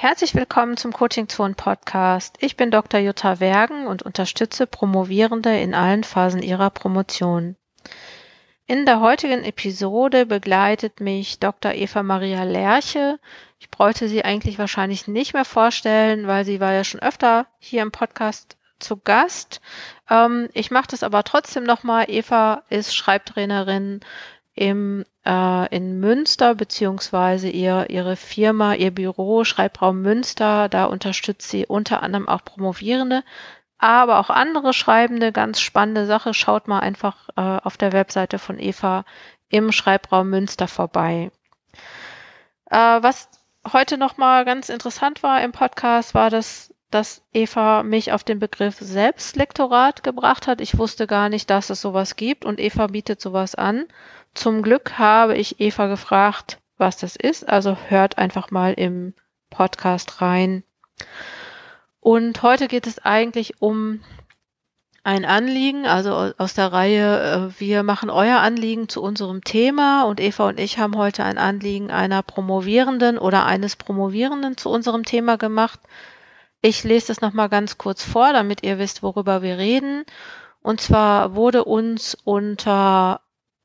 Herzlich willkommen zum Coaching Zone Podcast. Ich bin Dr. Jutta Wergen und unterstütze Promovierende in allen Phasen ihrer Promotion. In der heutigen Episode begleitet mich Dr. Eva Maria Lerche. Ich bräuchte sie eigentlich wahrscheinlich nicht mehr vorstellen, weil sie war ja schon öfter hier im Podcast zu Gast. Ähm, ich mache das aber trotzdem nochmal. Eva ist Schreibtrainerin im, äh, in Münster, beziehungsweise ihr, ihre Firma, ihr Büro, Schreibraum Münster, da unterstützt sie unter anderem auch Promovierende, aber auch andere Schreibende. Ganz spannende Sache. Schaut mal einfach äh, auf der Webseite von Eva im Schreibraum Münster vorbei. Äh, was heute nochmal ganz interessant war im Podcast, war das dass Eva mich auf den Begriff Selbstlektorat gebracht hat. Ich wusste gar nicht, dass es sowas gibt und Eva bietet sowas an. Zum Glück habe ich Eva gefragt, was das ist. Also hört einfach mal im Podcast rein. Und heute geht es eigentlich um ein Anliegen, also aus der Reihe, äh, wir machen euer Anliegen zu unserem Thema und Eva und ich haben heute ein Anliegen einer Promovierenden oder eines Promovierenden zu unserem Thema gemacht. Ich lese es nochmal ganz kurz vor, damit ihr wisst, worüber wir reden. Und zwar wurde uns unter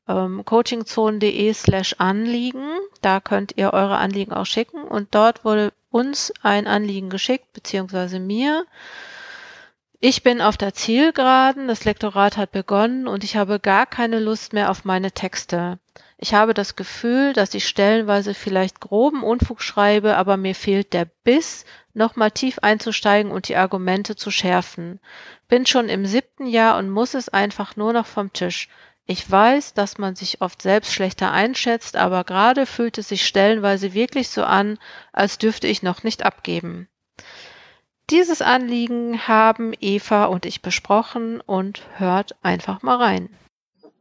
ähm, coachingzone.de slash Anliegen, da könnt ihr eure Anliegen auch schicken und dort wurde uns ein Anliegen geschickt, beziehungsweise mir. Ich bin auf der Zielgeraden, das Lektorat hat begonnen und ich habe gar keine Lust mehr auf meine Texte. Ich habe das Gefühl, dass ich stellenweise vielleicht groben Unfug schreibe, aber mir fehlt der Biss, nochmal tief einzusteigen und die Argumente zu schärfen. Bin schon im siebten Jahr und muss es einfach nur noch vom Tisch. Ich weiß, dass man sich oft selbst schlechter einschätzt, aber gerade fühlt es sich stellenweise wirklich so an, als dürfte ich noch nicht abgeben. Dieses Anliegen haben Eva und ich besprochen und hört einfach mal rein.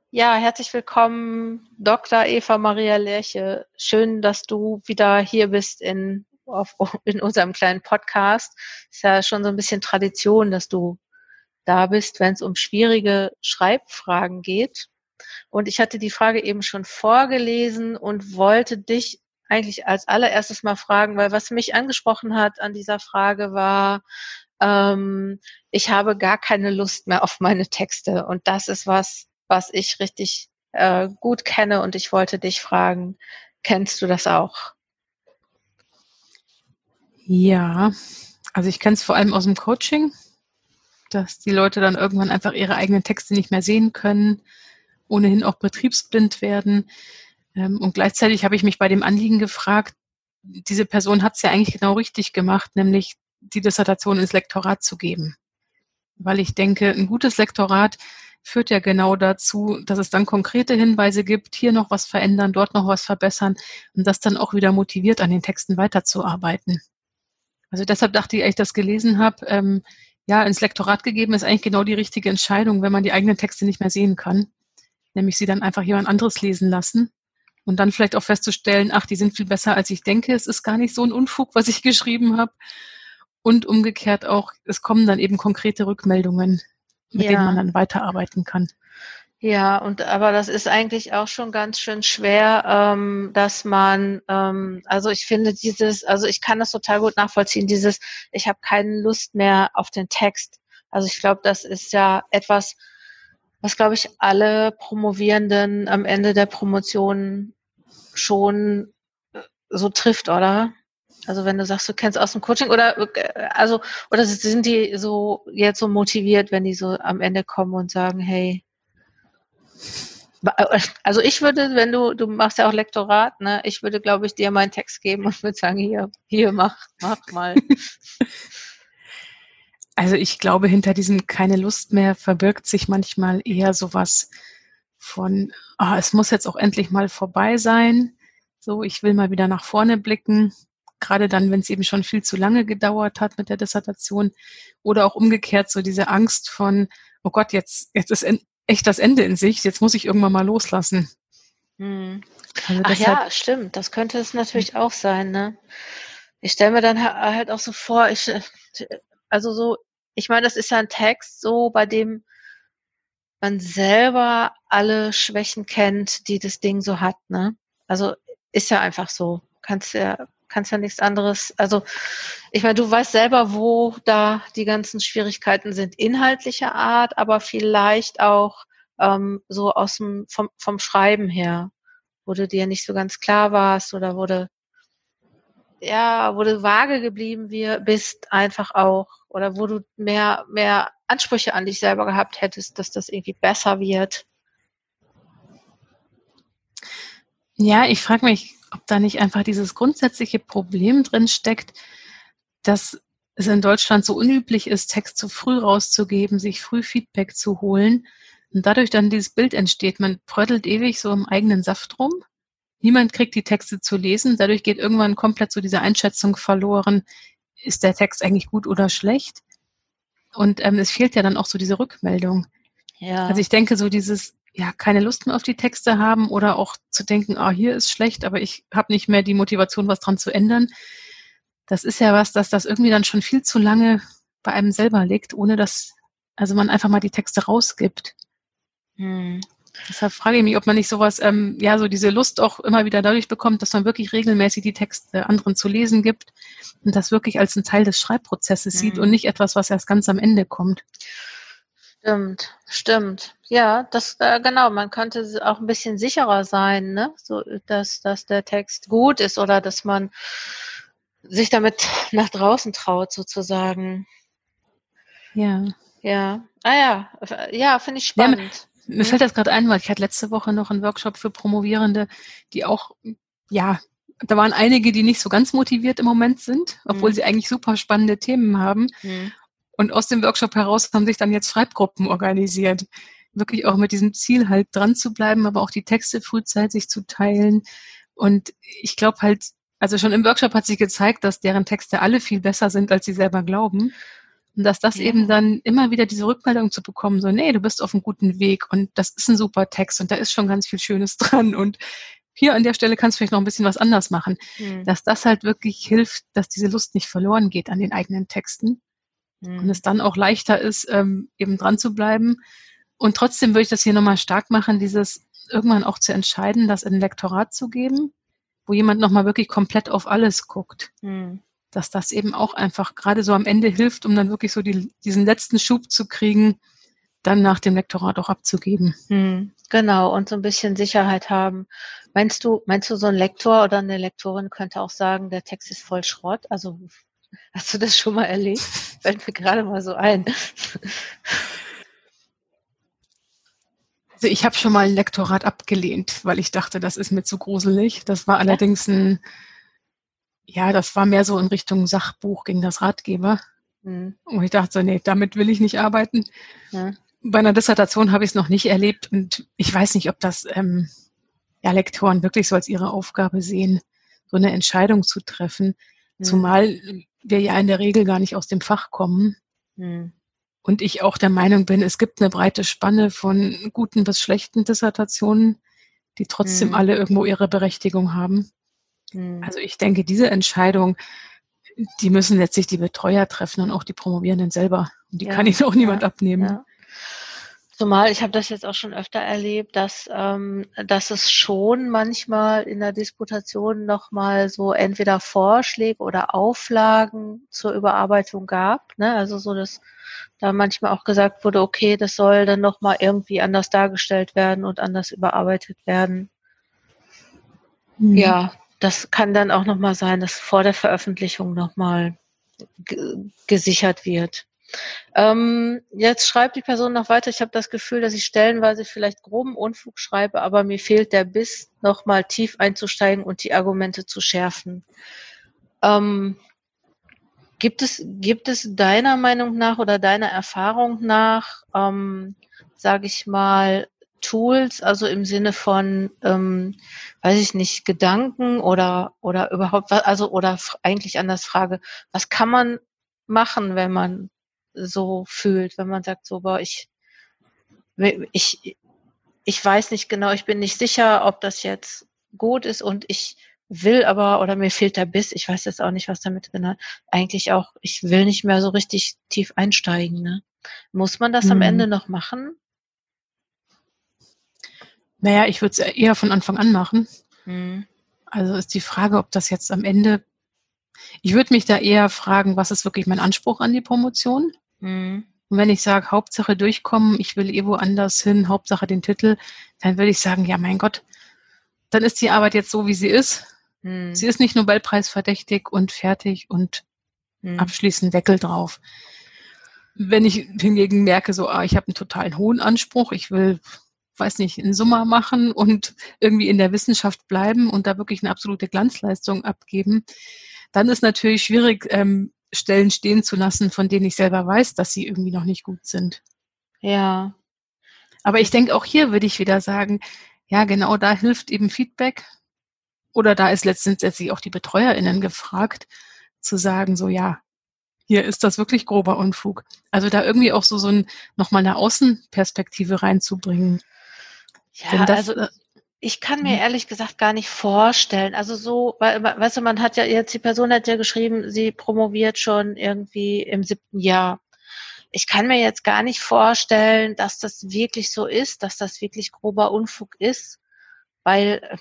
Ja, herzlich willkommen, Dr. Eva Maria Lerche. Schön, dass du wieder hier bist in auf, in unserem kleinen Podcast. Ist ja schon so ein bisschen Tradition, dass du da bist, wenn es um schwierige Schreibfragen geht. Und ich hatte die Frage eben schon vorgelesen und wollte dich eigentlich als allererstes mal fragen, weil was mich angesprochen hat an dieser Frage war, ähm, ich habe gar keine Lust mehr auf meine Texte. Und das ist was, was ich richtig äh, gut kenne. Und ich wollte dich fragen, kennst du das auch? Ja, also ich kenne es vor allem aus dem Coaching, dass die Leute dann irgendwann einfach ihre eigenen Texte nicht mehr sehen können, ohnehin auch betriebsblind werden. Ähm, und gleichzeitig habe ich mich bei dem Anliegen gefragt, diese Person hat es ja eigentlich genau richtig gemacht, nämlich die Dissertation ins Lektorat zu geben. Weil ich denke, ein gutes Lektorat führt ja genau dazu, dass es dann konkrete Hinweise gibt, hier noch was verändern, dort noch was verbessern und das dann auch wieder motiviert, an den Texten weiterzuarbeiten. Also deshalb dachte ich, als ich das gelesen habe, ähm, ja, ins Lektorat gegeben ist eigentlich genau die richtige Entscheidung, wenn man die eigenen Texte nicht mehr sehen kann. Nämlich sie dann einfach jemand anderes lesen lassen und dann vielleicht auch festzustellen, ach, die sind viel besser, als ich denke. Es ist gar nicht so ein Unfug, was ich geschrieben habe. Und umgekehrt auch, es kommen dann eben konkrete Rückmeldungen, mit ja. denen man dann weiterarbeiten kann. Ja, und aber das ist eigentlich auch schon ganz schön schwer, ähm, dass man, ähm, also ich finde dieses, also ich kann das total gut nachvollziehen, dieses, ich habe keine Lust mehr auf den Text. Also ich glaube, das ist ja etwas, was glaube ich alle Promovierenden am Ende der Promotion schon äh, so trifft, oder? Also wenn du sagst, du kennst aus dem Coaching oder äh, also oder sind die so jetzt so motiviert, wenn die so am Ende kommen und sagen, hey, also ich würde, wenn du, du machst ja auch Lektorat, ne, ich würde, glaube ich, dir meinen Text geben und würde sagen, hier, hier, mach, mach mal. Also ich glaube, hinter diesem keine Lust mehr verbirgt sich manchmal eher sowas von, ah, es muss jetzt auch endlich mal vorbei sein. So, ich will mal wieder nach vorne blicken. Gerade dann, wenn es eben schon viel zu lange gedauert hat mit der Dissertation. Oder auch umgekehrt so diese Angst von, oh Gott, jetzt, jetzt ist echt das Ende in sich. Jetzt muss ich irgendwann mal loslassen. Hm. Also Ach ja, stimmt. Das könnte es natürlich auch sein. Ne? Ich stelle mir dann halt auch so vor, ich, also so, ich meine, das ist ja ein Text, so bei dem man selber alle Schwächen kennt, die das Ding so hat. Ne? Also ist ja einfach so. Kannst ja, kannst ja nichts anderes. Also ich meine, du weißt selber, wo da die ganzen Schwierigkeiten sind, inhaltlicher Art, aber vielleicht auch ähm, so aus dem vom, vom Schreiben her, wo du dir nicht so ganz klar warst oder wurde ja, wo du vage geblieben bist, einfach auch, oder wo du mehr, mehr Ansprüche an dich selber gehabt hättest, dass das irgendwie besser wird. Ja, ich frage mich, ob da nicht einfach dieses grundsätzliche Problem drin steckt, dass es in Deutschland so unüblich ist, Text zu früh rauszugeben, sich früh Feedback zu holen und dadurch dann dieses Bild entsteht. Man prödelt ewig so im eigenen Saft rum. Niemand kriegt die Texte zu lesen. Dadurch geht irgendwann komplett so diese Einschätzung verloren. Ist der Text eigentlich gut oder schlecht? Und ähm, es fehlt ja dann auch so diese Rückmeldung. Ja. Also ich denke, so dieses, ja, keine Lust mehr auf die Texte haben oder auch zu denken, ah, hier ist schlecht, aber ich habe nicht mehr die Motivation, was dran zu ändern. Das ist ja was, dass das irgendwie dann schon viel zu lange bei einem selber liegt, ohne dass also man einfach mal die Texte rausgibt. Hm. Deshalb frage ich mich, ob man nicht sowas, ähm, ja, so diese Lust auch immer wieder dadurch bekommt, dass man wirklich regelmäßig die Texte anderen zu lesen gibt und das wirklich als ein Teil des Schreibprozesses mhm. sieht und nicht etwas, was erst ganz am Ende kommt. Stimmt, stimmt. Ja, das äh, genau. Man könnte auch ein bisschen sicherer sein, ne? So, dass dass der Text gut ist oder dass man sich damit nach draußen traut, sozusagen. Ja. Ja. Ah ja, ja, finde ich spannend. Mir fällt das gerade ein, weil ich hatte letzte Woche noch einen Workshop für Promovierende, die auch, ja, da waren einige, die nicht so ganz motiviert im Moment sind, obwohl mhm. sie eigentlich super spannende Themen haben. Mhm. Und aus dem Workshop heraus haben sich dann jetzt Schreibgruppen organisiert. Wirklich auch mit diesem Ziel halt dran zu bleiben, aber auch die Texte frühzeitig zu teilen. Und ich glaube halt, also schon im Workshop hat sich gezeigt, dass deren Texte alle viel besser sind, als sie selber glauben. Und dass das ja. eben dann immer wieder diese Rückmeldung zu bekommen, so, nee, du bist auf einem guten Weg und das ist ein super Text und da ist schon ganz viel Schönes dran und hier an der Stelle kannst du vielleicht noch ein bisschen was anders machen, mhm. dass das halt wirklich hilft, dass diese Lust nicht verloren geht an den eigenen Texten mhm. und es dann auch leichter ist, ähm, eben dran zu bleiben. Und trotzdem würde ich das hier nochmal stark machen, dieses irgendwann auch zu entscheiden, das in ein Lektorat zu geben, wo jemand nochmal wirklich komplett auf alles guckt. Mhm. Dass das eben auch einfach gerade so am Ende hilft, um dann wirklich so die, diesen letzten Schub zu kriegen, dann nach dem Lektorat auch abzugeben. Mhm. Genau, und so ein bisschen Sicherheit haben. Meinst du, meinst du, so ein Lektor oder eine Lektorin könnte auch sagen, der Text ist voll Schrott? Also hast du das schon mal erlebt? Fällt mir gerade mal so ein. Also ich habe schon mal ein Lektorat abgelehnt, weil ich dachte, das ist mir zu gruselig. Das war allerdings ein, ja, das war mehr so in Richtung Sachbuch gegen das Ratgeber. Mhm. Und ich dachte so, nee, damit will ich nicht arbeiten. Mhm bei einer Dissertation habe ich es noch nicht erlebt und ich weiß nicht, ob das ähm, ja, Lektoren wirklich so als ihre Aufgabe sehen, so eine Entscheidung zu treffen, mhm. zumal wir ja in der Regel gar nicht aus dem Fach kommen. Mhm. Und ich auch der Meinung bin, es gibt eine breite Spanne von guten bis schlechten Dissertationen, die trotzdem mhm. alle irgendwo ihre Berechtigung haben. Mhm. Also ich denke, diese Entscheidung, die müssen letztlich die Betreuer treffen und auch die Promovierenden selber. Und die ja, kann ihnen auch niemand ja, abnehmen. Ja. Zumal ich habe das jetzt auch schon öfter erlebt, dass, ähm, dass es schon manchmal in der Disputation nochmal so entweder Vorschläge oder Auflagen zur Überarbeitung gab. Ne? Also so, dass da manchmal auch gesagt wurde, okay, das soll dann nochmal irgendwie anders dargestellt werden und anders überarbeitet werden. Mhm. Ja, das kann dann auch nochmal sein, dass vor der Veröffentlichung nochmal gesichert wird. Ähm, jetzt schreibt die Person noch weiter. Ich habe das Gefühl, dass ich stellenweise vielleicht groben Unfug schreibe, aber mir fehlt der Biss, nochmal tief einzusteigen und die Argumente zu schärfen. Ähm, gibt es, gibt es deiner Meinung nach oder deiner Erfahrung nach, ähm, sage ich mal, Tools, also im Sinne von, ähm, weiß ich nicht, Gedanken oder oder überhaupt, also oder eigentlich anders Frage, was kann man machen, wenn man so fühlt, wenn man sagt, so, boah, ich, ich, ich weiß nicht genau, ich bin nicht sicher, ob das jetzt gut ist und ich will aber, oder mir fehlt der Biss, ich weiß jetzt auch nicht, was damit genau, eigentlich auch, ich will nicht mehr so richtig tief einsteigen, ne? Muss man das mhm. am Ende noch machen? Naja, ich würde es eher von Anfang an machen. Mhm. Also ist die Frage, ob das jetzt am De Ich würde mich da eher fragen, was ist wirklich mein Anspruch an die Promotion? Mhm. Und wenn ich sage, Hauptsache durchkommen, ich will eh woanders hin, Hauptsache den Titel, dann würde ich sagen, ja, mein Gott, dann ist die Arbeit jetzt so, wie sie ist. Mhm. Sie ist nicht Nobelpreis verdächtig und fertig und mhm. abschließend Deckel drauf. Wenn ich hingegen merke, so, ah, ich habe einen totalen hohen Anspruch, ich will, weiß nicht, einen Summer machen und irgendwie in der Wissenschaft bleiben und da wirklich eine absolute Glanzleistung abgeben, dann ist natürlich schwierig, ähm, Stellen stehen zu lassen, von denen ich selber weiß, dass sie irgendwie noch nicht gut sind. Ja. Aber ich denke, auch hier würde ich wieder sagen, ja, genau da hilft eben Feedback. Oder da ist letztendlich auch die BetreuerInnen gefragt, zu sagen, so, ja, hier ist das wirklich grober Unfug. Also da irgendwie auch so, so ein, nochmal eine Außenperspektive reinzubringen. Ja, das, also, äh, ich kann mir mhm. ehrlich gesagt gar nicht vorstellen. Also so, weil, weißt du, man hat ja jetzt, die Person hat ja geschrieben, sie promoviert schon irgendwie im siebten Jahr. Ich kann mir jetzt gar nicht vorstellen, dass das wirklich so ist, dass das wirklich grober Unfug ist, weil äh,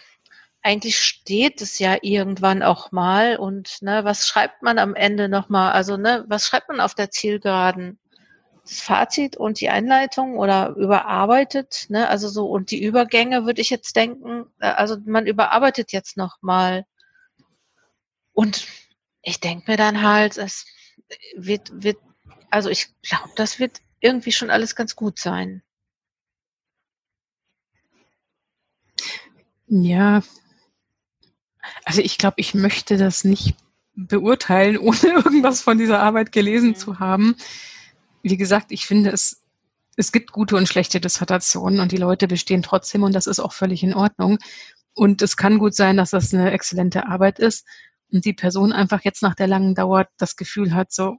eigentlich steht es ja irgendwann auch mal und ne, was schreibt man am Ende nochmal? Also ne, was schreibt man auf der Zielgeraden? Das Fazit und die Einleitung oder überarbeitet, ne? Also so und die Übergänge würde ich jetzt denken, äh, also man überarbeitet jetzt noch mal und ich denke mir dann halt, es wird wird also ich glaube, das wird irgendwie schon alles ganz gut sein. Ja, also ich glaube, ich möchte das nicht beurteilen, ohne irgendwas von dieser Arbeit gelesen mhm. zu haben wie gesagt, ich finde es, es gibt gute und schlechte Dissertationen und die Leute bestehen trotzdem und das ist auch völlig in Ordnung. Und es kann gut sein, dass das eine exzellente Arbeit ist und die Person einfach jetzt nach der langen Dauer das Gefühl hat, so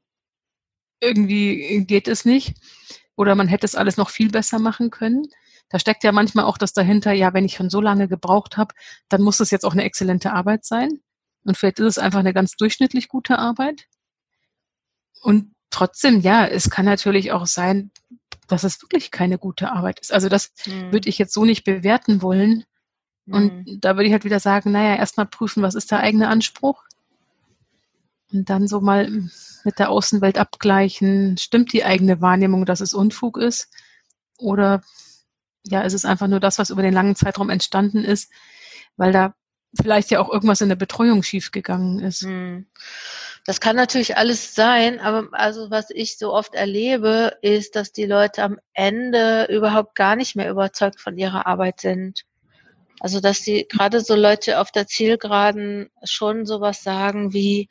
irgendwie geht es nicht oder man hätte es alles noch viel besser machen können. Da steckt ja manchmal auch das dahinter, ja, wenn ich schon so lange gebraucht habe, dann muss es jetzt auch eine exzellente Arbeit sein. Und vielleicht ist es einfach eine ganz durchschnittlich gute Arbeit. Und trotzdem, ja, es kann natürlich auch sein, dass es wirklich keine gute Arbeit ist. Also das mhm. würde ich jetzt so nicht bewerten wollen. Und mhm. da würde ich halt wieder sagen, naja, erstmal prüfen, was ist der eigene Anspruch? Und dann so mal mit der Außenwelt abgleichen, stimmt die eigene Wahrnehmung, dass es Unfug ist? Oder ja, ist es einfach nur das, was über den langen Zeitraum entstanden ist, weil da vielleicht ja auch irgendwas in der Betreuung schiefgegangen ist. Mhm. Das kann natürlich alles sein, aber also was ich so oft erlebe, ist, dass die Leute am Ende überhaupt gar nicht mehr überzeugt von ihrer Arbeit sind. Also dass die gerade so Leute auf der Zielgeraden schon sowas sagen wie,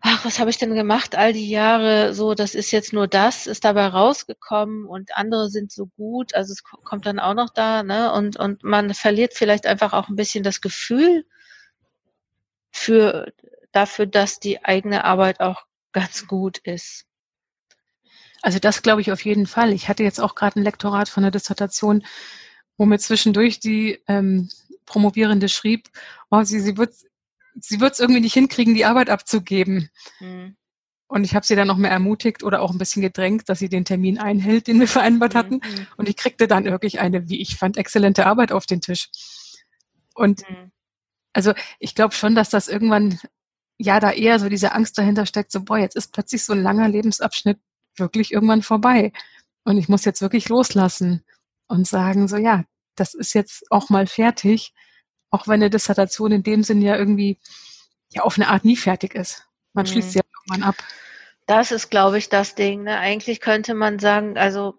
ach, was habe ich denn gemacht all die Jahre? So, das ist jetzt nur das, ist dabei rausgekommen und andere sind so gut. Also es kommt dann auch noch da, ne? Und, und man verliert vielleicht einfach auch ein bisschen das Gefühl für dafür, dass die eigene Arbeit auch ganz gut ist. Also das glaube ich auf jeden Fall. Ich hatte jetzt auch gerade ein Lektorat von der Dissertation, wo mir zwischendurch die ähm, Promovierende schrieb, oh, sie, sie wird sie wird es irgendwie nicht hinkriegen, die Arbeit abzugeben. Mhm. Und ich habe sie dann noch mehr ermutigt oder auch ein bisschen gedrängt, dass sie den Termin einhält, den wir vereinbart mhm. hatten. Mhm. Und ich kriegte dann wirklich eine, wie ich fand, exzellente Arbeit auf den Tisch. Und mhm. also ich glaube schon, dass das irgendwann ja da eher so diese Angst dahinter steckt, so, boah, jetzt ist plötzlich so ein langer Lebensabschnitt wirklich irgendwann vorbei. Und ich muss jetzt wirklich loslassen und sagen, so, ja, das ist jetzt auch mal fertig, auch wenn eine Dissertation in dem Sinn ja irgendwie ja auf eine Art nie fertig ist. Man mhm. schließt sie ja irgendwann ab. Das ist, glaube ich, das Ding. Ne? Eigentlich könnte man sagen, also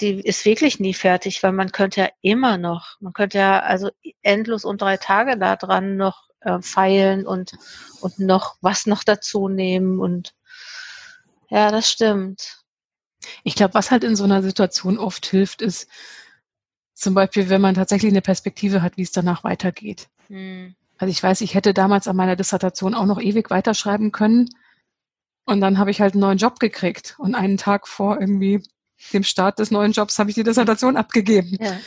die ist wirklich nie fertig, weil man könnte ja immer noch, man könnte ja also endlos und drei Tage da dran noch äh, feilen und, und noch was noch dazu nehmen und ja, das stimmt. Ich glaube, was halt in so einer Situation oft hilft, ist zum Beispiel, wenn man tatsächlich eine Perspektive hat, wie es danach weitergeht. Hm. Also ich weiß, ich hätte damals an meiner Dissertation auch noch ewig weiterschreiben können. Und dann habe ich halt einen neuen Job gekriegt. Und einen Tag vor irgendwie dem Start des neuen Jobs habe ich die Dissertation abgegeben. Ja.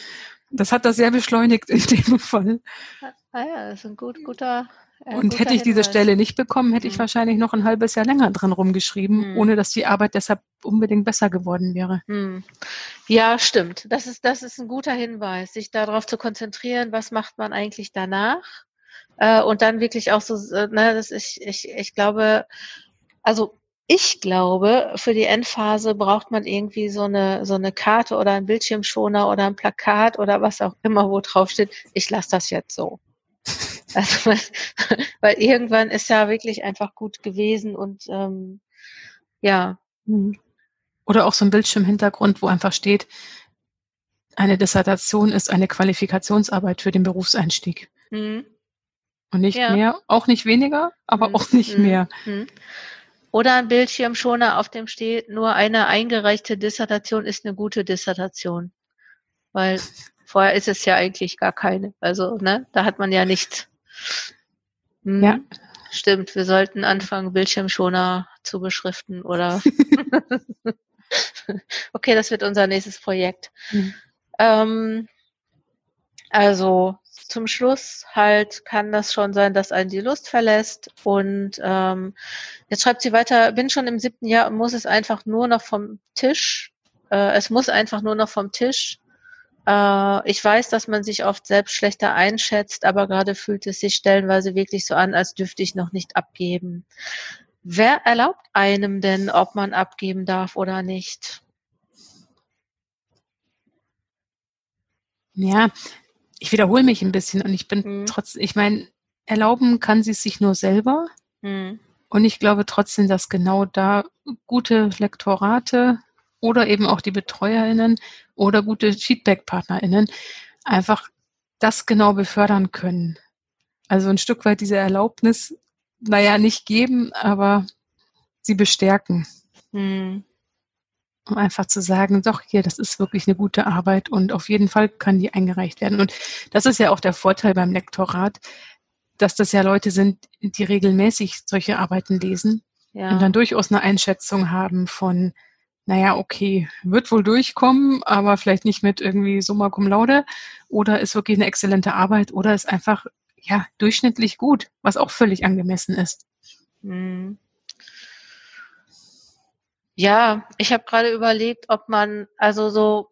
Das hat das sehr beschleunigt in dem Fall. Ah ja, das ist ein gut, guter. Äh, und hätte ich diese Stelle nicht bekommen, hätte ich mhm. wahrscheinlich noch ein halbes Jahr länger dran rumgeschrieben, mhm. ohne dass die Arbeit deshalb unbedingt besser geworden wäre. Mhm. Ja, stimmt. Das ist, das ist ein guter Hinweis, sich darauf zu konzentrieren, was macht man eigentlich danach. Äh, und dann wirklich auch so, äh, ne, das ich, ich, ich glaube, also ich glaube, für die Endphase braucht man irgendwie so eine, so eine Karte oder ein Bildschirmschoner oder ein Plakat oder was auch immer, wo drauf steht, ich lasse das jetzt so. Also, weil, weil irgendwann ist ja wirklich einfach gut gewesen und ähm, ja. Mhm. Oder auch so ein Bildschirmhintergrund, wo einfach steht, eine Dissertation ist eine Qualifikationsarbeit für den Berufseinstieg. Mhm. Und nicht ja. mehr, auch nicht weniger, aber mhm. auch nicht mhm. mehr. Oder ein Bildschirmschoner, auf dem steht, nur eine eingereichte Dissertation ist eine gute Dissertation. Weil vorher ist es ja eigentlich gar keine. Also, ne, da hat man ja nichts. Hm, ja. Stimmt, wir sollten anfangen, Bildschirmschoner zu beschriften oder. okay, das wird unser nächstes Projekt. Mhm. Ähm, also zum Schluss halt kann das schon sein, dass einen die Lust verlässt. Und ähm, jetzt schreibt sie weiter, bin schon im siebten Jahr und muss es einfach nur noch vom Tisch. Äh, es muss einfach nur noch vom Tisch. Äh, ich weiß, dass man sich oft selbst schlechter einschätzt, aber gerade fühlt es sich stellenweise wirklich so an, als dürfte ich noch nicht abgeben. Wer erlaubt einem denn, ob man abgeben darf oder nicht? Ja, ich wiederhole mich ein bisschen und ich bin mhm. trotz, ich meine, erlauben kann sie es sich nur selber. Mhm. Und ich glaube trotzdem, dass genau da gute Lektorate oder eben auch die BetreuerInnen oder gute Feedback-PartnerInnen einfach das genau befördern können. Also ein Stück weit diese Erlaubnis, naja, nicht geben, aber sie bestärken. Mhm um einfach zu sagen, doch hier, das ist wirklich eine gute Arbeit und auf jeden Fall kann die eingereicht werden. Und das ist ja auch der Vorteil beim Lektorat, dass das ja Leute sind, die regelmäßig solche Arbeiten lesen ja. und dann durchaus eine Einschätzung haben von, naja, okay, wird wohl durchkommen, aber vielleicht nicht mit irgendwie Summa cum laude oder ist wirklich eine exzellente Arbeit oder ist einfach, ja, durchschnittlich gut, was auch völlig angemessen ist. Mhm. Ja, ich habe gerade überlegt, ob man, also so,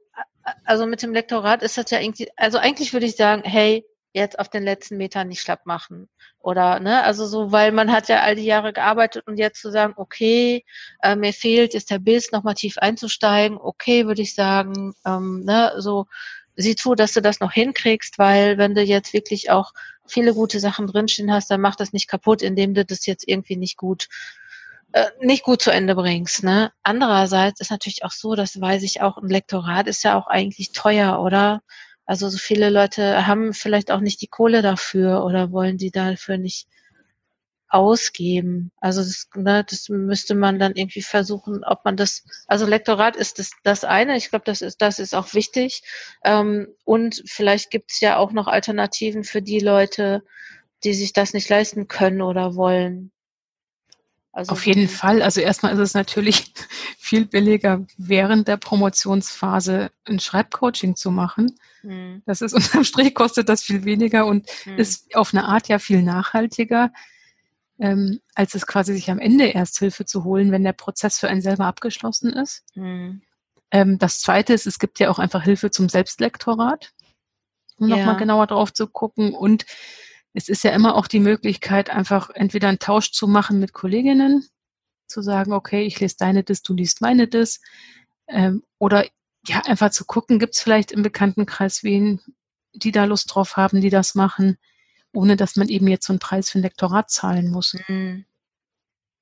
also mit dem Lektorat ist das ja irgendwie, also eigentlich würde ich sagen, hey, jetzt auf den letzten Metern nicht schlapp machen. Oder, ne, also so, weil man hat ja all die Jahre gearbeitet und jetzt zu sagen, okay, äh, mir fehlt ist der Biss, nochmal tief einzusteigen, okay, würde ich sagen, ähm, ne, so, sieh zu, dass du das noch hinkriegst, weil wenn du jetzt wirklich auch viele gute Sachen drinstehen hast, dann mach das nicht kaputt, indem du das jetzt irgendwie nicht gut nicht gut zu Ende bringst. Ne? Andererseits ist natürlich auch so, das weiß ich auch, ein Lektorat ist ja auch eigentlich teuer, oder? Also so viele Leute haben vielleicht auch nicht die Kohle dafür oder wollen die dafür nicht ausgeben. Also das, ne, das müsste man dann irgendwie versuchen, ob man das, also Lektorat ist das, das eine, ich glaube, das ist, das ist auch wichtig. Ähm, und vielleicht gibt es ja auch noch Alternativen für die Leute, die sich das nicht leisten können oder wollen. Also Auf jeden Fall. Also erstmal ist es natürlich viel billiger, während der Promotionsphase ein Schreibcoaching zu machen. Mhm. Das ist unterm Strich kostet das viel weniger und mhm. ist auf eine Art ja viel nachhaltiger, ähm, als es quasi sich am Ende erst Hilfe zu holen, wenn der Prozess für einen selber abgeschlossen ist. Mhm. Ähm, das zweite ist, es gibt ja auch einfach Hilfe zum Selbstlektorat, um ja. nochmal genauer drauf zu gucken und es ist ja immer auch die Möglichkeit, einfach entweder einen Tausch zu machen mit Kolleginnen, zu sagen, okay, ich lese deine Dis, du liest meine Dis, ähm, oder ja, einfach zu gucken, gibt es vielleicht im Bekanntenkreis wen, die da Lust drauf haben, die das machen, ohne dass man eben jetzt so einen Preis für ein Lektorat zahlen muss. Mhm.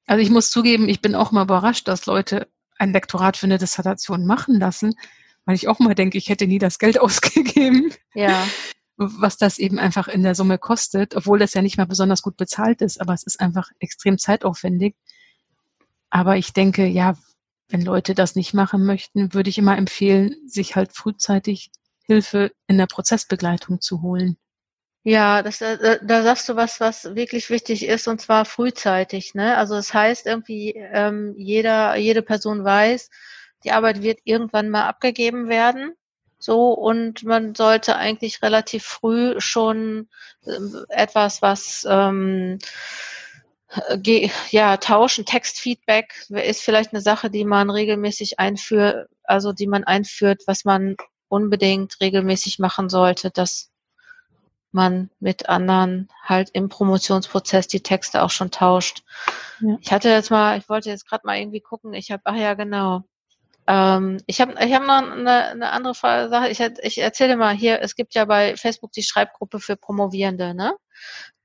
Also ich muss zugeben, ich bin auch mal überrascht, dass Leute ein Lektorat für eine Dissertation machen lassen, weil ich auch mal denke, ich hätte nie das Geld ausgegeben. Ja was das eben einfach in der Summe kostet, obwohl das ja nicht mal besonders gut bezahlt ist, aber es ist einfach extrem zeitaufwendig. Aber ich denke, ja, wenn Leute das nicht machen möchten, würde ich immer empfehlen, sich halt frühzeitig Hilfe in der Prozessbegleitung zu holen. Ja, das, da, äh, da sagst du was, was wirklich wichtig ist, und zwar frühzeitig. Ne? Also das heißt irgendwie, ähm, jeder, jede Person weiß, die Arbeit wird irgendwann mal abgegeben werden. So, und man sollte eigentlich relativ früh schon äh, etwas, was ähm, ja, tauschen, Textfeedback ist vielleicht eine Sache, die man regelmäßig einführt, also die man einführt, was man unbedingt regelmäßig machen sollte, dass man mit anderen halt im Promotionsprozess die Texte auch schon tauscht. Ja. Ich hatte jetzt mal, ich wollte jetzt gerade mal irgendwie gucken, ich habe, ach ja, genau. Ähm, ich habe ich hab noch eine, eine andere Sache. Ich, ich erzähle mal hier, es gibt ja bei Facebook die Schreibgruppe für Promovierende, ne?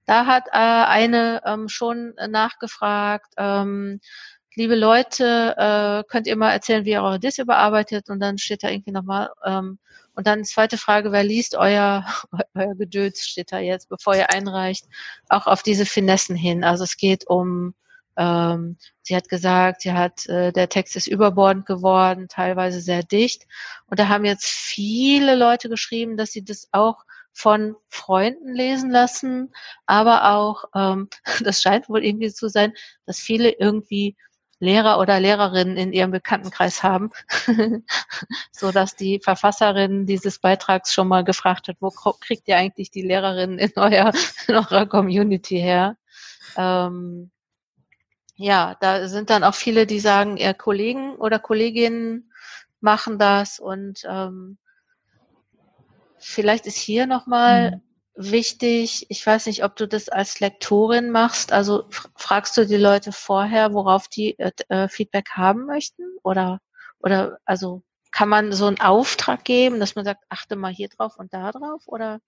Da hat äh, eine ähm, schon nachgefragt, ähm, liebe Leute, äh, könnt ihr mal erzählen, wie ihr eure Dis überarbeitet? Und dann steht da irgendwie nochmal, ähm, und dann zweite Frage, wer liest euer, euer Gedöns, steht da jetzt, bevor ihr einreicht, auch auf diese Finessen hin. Also es geht um, ähm, sie hat gesagt, sie hat, äh, der Text ist überbordend geworden, teilweise sehr dicht. Und da haben jetzt viele Leute geschrieben, dass sie das auch von Freunden lesen lassen, aber auch, ähm, das scheint wohl irgendwie zu sein, dass viele irgendwie Lehrer oder Lehrerinnen in ihrem Bekanntenkreis haben, so dass die Verfasserin dieses Beitrags schon mal gefragt hat, wo kriegt ihr eigentlich die Lehrerinnen in, euer, in eurer Community her? Ähm, ja, da sind dann auch viele, die sagen, ihr Kollegen oder Kolleginnen machen das und ähm, vielleicht ist hier nochmal mhm. wichtig, ich weiß nicht, ob du das als Lektorin machst, also fragst du die Leute vorher, worauf die äh, äh, Feedback haben möchten? Oder oder also kann man so einen Auftrag geben, dass man sagt, achte mal hier drauf und da drauf? Oder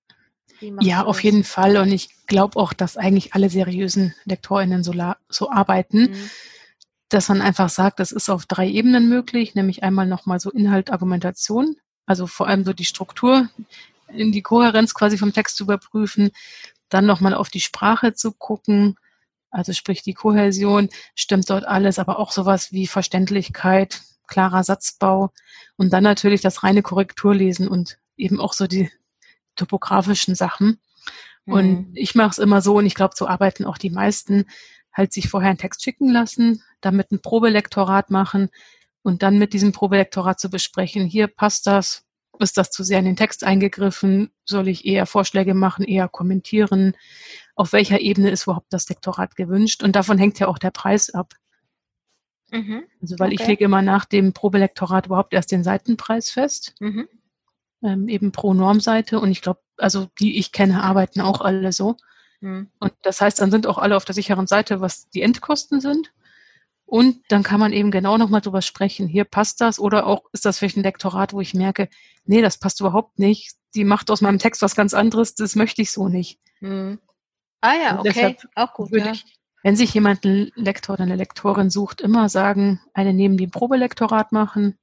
ja, auf jeden Fall. Und ich glaube auch, dass eigentlich alle seriösen LektorInnen so, so arbeiten, mhm. dass man einfach sagt, das ist auf drei Ebenen möglich, nämlich einmal nochmal so Inhalt, Argumentation, also vor allem so die Struktur, in die Kohärenz quasi vom Text zu überprüfen, dann nochmal auf die Sprache zu gucken, also sprich die Kohäsion, stimmt dort alles, aber auch sowas wie Verständlichkeit, klarer Satzbau und dann natürlich das reine Korrekturlesen und eben auch so die topografischen Sachen. Mhm. Und ich mache es immer so, und ich glaube, so arbeiten auch die meisten, halt sich vorher einen Text schicken lassen, damit ein Probelektorat machen und dann mit diesem Probelektorat zu besprechen, hier passt das, ist das zu sehr in den Text eingegriffen? Soll ich eher Vorschläge machen, eher kommentieren? Auf welcher Ebene ist überhaupt das Lektorat gewünscht? Und davon hängt ja auch der Preis ab. Mhm. Also weil okay. ich lege immer nach dem Probelektorat überhaupt erst den Seitenpreis fest. Mhm. Ähm, eben pro Normseite. Und ich glaube, also die ich kenne, arbeiten auch alle so. Mhm. Und das heißt, dann sind auch alle auf der sicheren Seite, was die Endkosten sind. Und dann kann man eben genau nochmal drüber sprechen. Hier passt das oder auch ist das vielleicht ein Lektorat, wo ich merke, nee, das passt überhaupt nicht. Die macht aus meinem Text was ganz anderes, das möchte ich so nicht. Hm. Ah ja, okay, auch gut. Würde ja. ich, wenn sich jemand einen Lektor oder eine Lektorin sucht, immer sagen, eine neben dem Probelektorat machen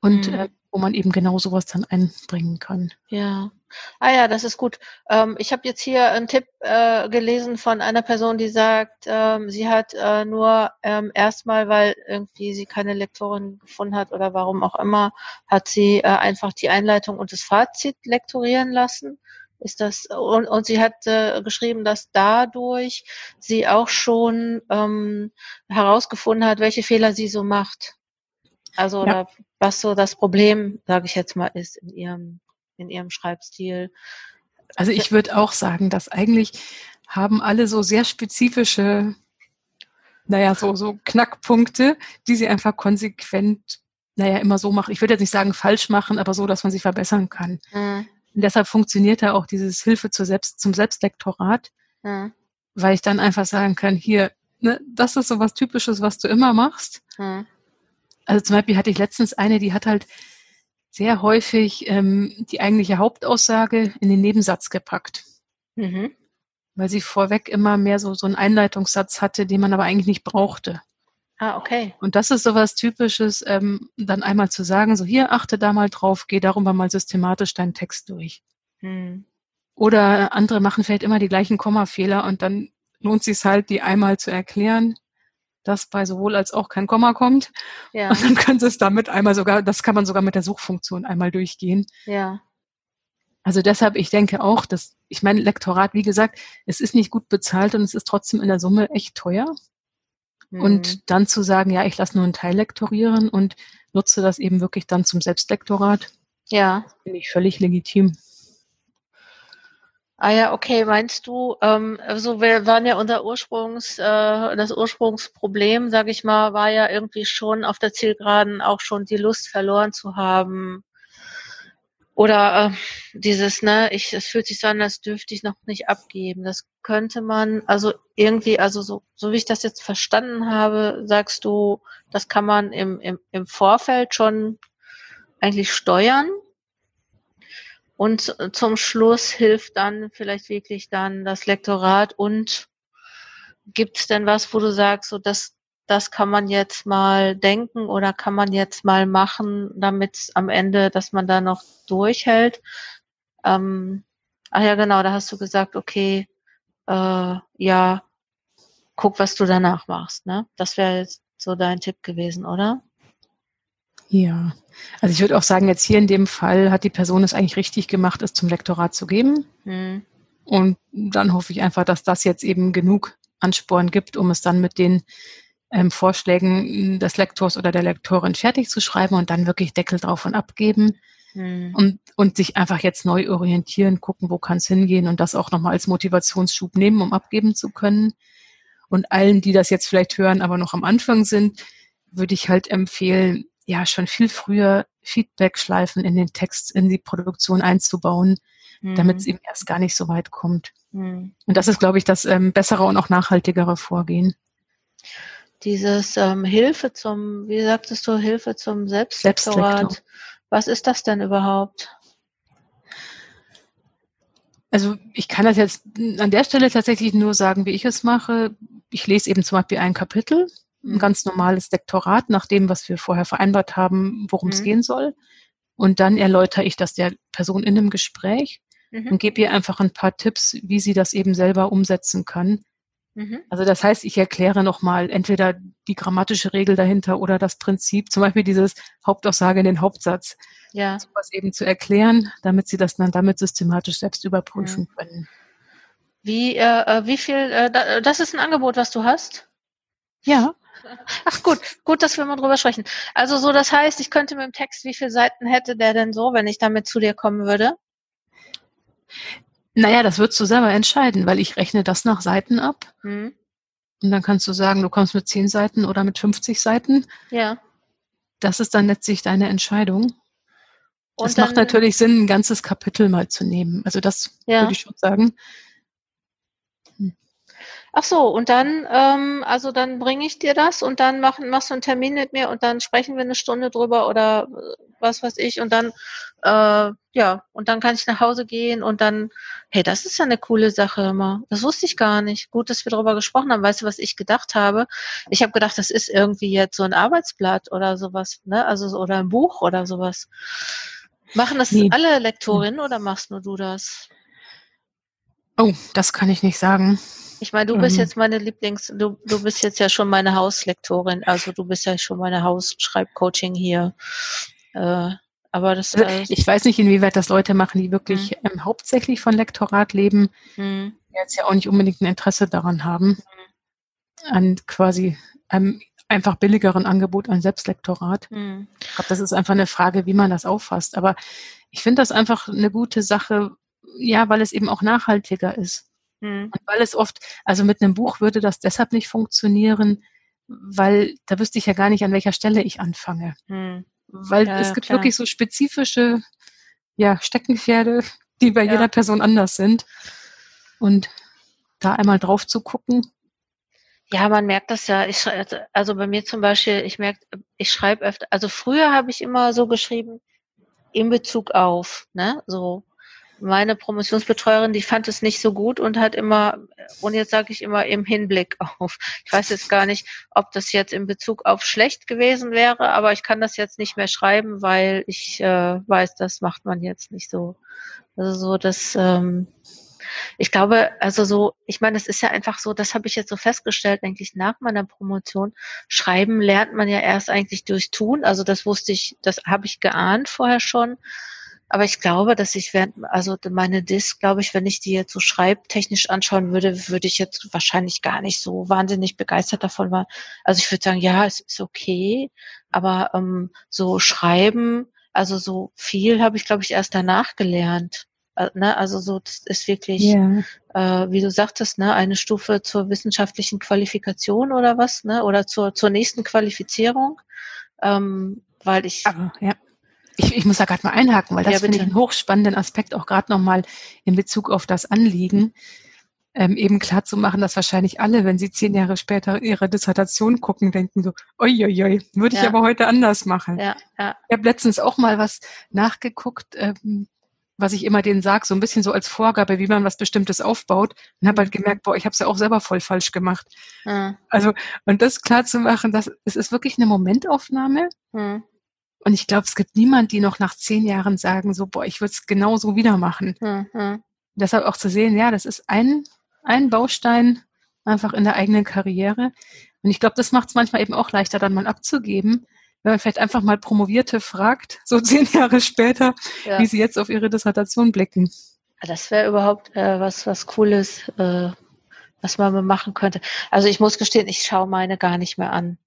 und hm. äh, wo man eben genau sowas dann einbringen kann. Ja. Ah ja, das ist gut. Ähm, ich habe jetzt hier einen Tipp äh, gelesen von einer Person, die sagt, ähm, sie hat äh, nur ähm, erstmal, weil irgendwie sie keine Lektorin gefunden hat oder warum auch immer, hat sie äh, einfach die Einleitung und das Fazit lektorieren lassen. Ist das und, und sie hat äh, geschrieben, dass dadurch sie auch schon ähm, herausgefunden hat, welche Fehler sie so macht. Also ja. was so das Problem, sage ich jetzt mal, ist in ihrem in ihrem Schreibstil. Also ich würde auch sagen, dass eigentlich haben alle so sehr spezifische, naja, so, so Knackpunkte, die sie einfach konsequent, naja, immer so machen. Ich würde jetzt nicht sagen falsch machen, aber so, dass man sie verbessern kann. Mhm. Und deshalb funktioniert da auch dieses Hilfe zur Selbst, zum Selbstlektorat, mhm. weil ich dann einfach sagen kann, hier, ne, das ist so was Typisches, was du immer machst. Mhm. Also zum Beispiel hatte ich letztens eine, die hat halt sehr häufig ähm, die eigentliche Hauptaussage in den Nebensatz gepackt. Mhm. Weil sie vorweg immer mehr so, so einen Einleitungssatz hatte, den man aber eigentlich nicht brauchte. Ah, okay. Und das ist so was Typisches, ähm, dann einmal zu sagen, so hier, achte da mal drauf, geh darüber mal systematisch deinen Text durch. Mhm. Oder andere machen vielleicht immer die gleichen Kommafehler und dann lohnt sich halt, die einmal zu erklären, dass bei sowohl als auch kein Komma kommt. Ja. Und dann können Sie es damit einmal sogar, das kann man sogar mit der Suchfunktion einmal durchgehen. Ja. Also deshalb, ich denke auch, dass, ich meine, Lektorat, wie gesagt, es ist nicht gut bezahlt und es ist trotzdem in der Summe echt teuer. Mhm. Und dann zu sagen, ja, ich lasse nur einen Teil lektorieren und nutze das eben wirklich dann zum Selbstlektorat. Ja. Finde ich völlig legitim. Ah ja, okay, meinst du, ähm, also wir waren ja unser Ursprungs, äh, das Ursprungsproblem, sage ich mal, war ja irgendwie schon auf der Zielgeraden auch schon die Lust verloren zu haben, oder äh, dieses, ne, ich, es fühlt sich so an, als dürfte ich noch nicht abgeben. Das könnte man, also irgendwie, also so, so wie ich das jetzt verstanden habe, sagst du, das kann man im, im, im Vorfeld schon eigentlich steuern. Und zum Schluss hilft dann vielleicht wirklich dann das Lektorat und gibt es denn was, wo du sagst, so das, das kann man jetzt mal denken oder kann man jetzt mal machen, damit am Ende, dass man da noch durchhält. Ähm, ach ja, genau, da hast du gesagt, okay, äh, ja, guck, was du danach machst. Ne? Das wäre jetzt so dein Tipp gewesen, oder? Ja, also ich würde auch sagen, jetzt hier in dem Fall hat die Person es eigentlich richtig gemacht, es zum Lektorat zu geben. Hm. Und dann hoffe ich einfach, dass das jetzt eben genug Ansporn gibt, um es dann mit den ähm, Vorschlägen des Lektors oder der Lektorin fertig zu schreiben und dann wirklich Deckel drauf und abgeben mhm. und, und sich einfach jetzt neu orientieren, gucken, wo kann es hingehen und das auch nochmal als Motivationsschub nehmen, um abgeben zu können. Und allen, die das jetzt vielleicht hören, aber noch am Anfang sind, würde ich halt empfehlen, ja, schon viel früher Feedback-Schleifen in den Text, in die Produktion einzubauen, mhm. damit es eben erst gar nicht so weit kommt. Mhm. Und das ist, glaube ich, das ähm, bessere und auch nachhaltigere Vorgehen dieses ähm, Hilfe zum, wie sagtest du, Hilfe zum Selbstlektorat. Was ist das denn überhaupt? Also ich kann das jetzt an der Stelle tatsächlich nur sagen, wie ich es mache. Ich lese eben zum Beispiel ein Kapitel, ein ganz normales Lektorat, nach dem, was wir vorher vereinbart haben, worum es mhm. gehen soll. Und dann erläutere ich das der Person in einem Gespräch mhm. und gebe ihr einfach ein paar Tipps, wie sie das eben selber umsetzen kann. Mhm. Also das heißt, ich erkläre nochmal entweder die grammatische Regel dahinter oder das Prinzip, zum Beispiel dieses Hauptaussage in den Hauptsatz. Ja. Sowas eben zu erklären, damit sie das dann damit systematisch selbst überprüfen mhm. können. Wie, äh, äh wie viel, äh, das ist ein Angebot, was du hast? Ja. Ach gut, gut, dass wir mal drüber sprechen. Also so, das heißt, ich könnte mit dem Text, wie viele Seiten hätte der denn so, wenn ich damit zu dir kommen würde? Naja, das würdest du selber entscheiden, weil ich rechne das nach Seiten ab. Mhm. Und dann kannst du sagen, du kommst mit 10 Seiten oder mit 50 Seiten. Ja. Das ist dann letztlich deine Entscheidung. Und es macht natürlich Sinn, ein ganzes Kapitel mal zu nehmen. Also das ja. würde ich schon sagen. Ach so, und dann, ähm, also dann bringe ich dir das und dann machen, machst du einen Termin mit mir und dann sprechen wir eine Stunde drüber oder äh, was weiß ich und dann, äh, ja, und dann kann ich nach Hause gehen und dann, hey, das ist ja eine coole Sache immer. Das wusste ich gar nicht. Gut, dass wir darüber gesprochen haben. Weißt du, was ich gedacht habe? Ich habe gedacht, das ist irgendwie jetzt so ein Arbeitsblatt oder sowas, ne? Also oder ein Buch oder sowas. Machen das nee. alle Lektorinnen oder machst nur du das? Oh, das kann ich nicht sagen. Ich meine, du bist mhm. jetzt meine Lieblings, du, du bist jetzt ja schon meine Hauslektorin, also du bist ja schon meine Hausschreibcoaching hier. Äh, aber das. Also, äh, ich weiß nicht, inwieweit das Leute machen, die wirklich mhm. ähm, hauptsächlich von Lektorat leben, mhm. die jetzt ja auch nicht unbedingt ein Interesse daran haben, mhm. an quasi einem einfach billigeren Angebot an Selbstlektorat. Mhm. Ich glaube, das ist einfach eine Frage, wie man das auffasst. Aber ich finde das einfach eine gute Sache, ja, weil es eben auch nachhaltiger ist. Mhm. Und weil es oft, also mit einem Buch würde das deshalb nicht funktionieren, weil da wüsste ich ja gar nicht, an welcher Stelle ich anfange. Mhm. Weil ja, es gibt klar. wirklich so spezifische ja, Steckenpferde, die bei ja. jeder Person anders sind. Und da einmal drauf zu gucken. Ja, man merkt das ja. Ich, also bei mir zum Beispiel, ich merke, ich schreibe öfter, also früher habe ich immer so geschrieben, in Bezug auf, ne, so meine Promotionsbetreuerin, die fand es nicht so gut und hat immer, und jetzt sage ich immer im Hinblick auf. Ich weiß jetzt gar nicht, ob das jetzt in Bezug auf schlecht gewesen wäre, aber ich kann das jetzt nicht mehr schreiben, weil ich äh, weiß, das macht man jetzt nicht so. Also so das, ähm, ich glaube, also so, ich meine, es ist ja einfach so, das habe ich jetzt so festgestellt, eigentlich nach meiner Promotion. Schreiben lernt man ja erst eigentlich durch Tun. Also das wusste ich, das habe ich geahnt vorher schon. Aber ich glaube, dass ich während, also meine Disk, glaube ich, wenn ich die jetzt so schreibtechnisch anschauen würde, würde ich jetzt wahrscheinlich gar nicht so wahnsinnig begeistert davon war. Also ich würde sagen, ja, es ist okay, aber ähm, so schreiben, also so viel habe ich, glaube ich, erst danach gelernt. Äh, ne? Also so, das ist wirklich, yeah. äh, wie du sagtest, ne, eine Stufe zur wissenschaftlichen Qualifikation oder was, ne? Oder zur, zur nächsten Qualifizierung. Ähm, weil ich, aber, ja ich, ich muss da gerade mal einhaken, weil das ja, finde ich einen hochspannenden Aspekt auch gerade nochmal in Bezug auf das Anliegen, ähm, eben klar zu machen, dass wahrscheinlich alle, wenn sie zehn Jahre später ihre Dissertation gucken, denken so, oi, würde ich ja. aber heute anders machen. Ja, ja. Ich habe letztens auch mal was nachgeguckt, ähm, was ich immer denen sage, so ein bisschen so als Vorgabe, wie man was Bestimmtes aufbaut und habe halt mhm. gemerkt, boah, ich habe es ja auch selber voll falsch gemacht. Mhm. Also, und das klar zu machen, dass es ist wirklich eine Momentaufnahme. Mhm. Und ich glaube, es gibt niemand, die noch nach zehn Jahren sagen, so, boah, ich würde es genauso wieder machen. Mhm. Deshalb auch zu sehen, ja, das ist ein, ein Baustein einfach in der eigenen Karriere. Und ich glaube, das macht es manchmal eben auch leichter, dann mal abzugeben, wenn man vielleicht einfach mal Promovierte fragt, so zehn Jahre später, ja. wie sie jetzt auf ihre Dissertation blicken. Das wäre überhaupt äh, was, was Cooles, äh, was man mal machen könnte. Also ich muss gestehen, ich schaue meine gar nicht mehr an.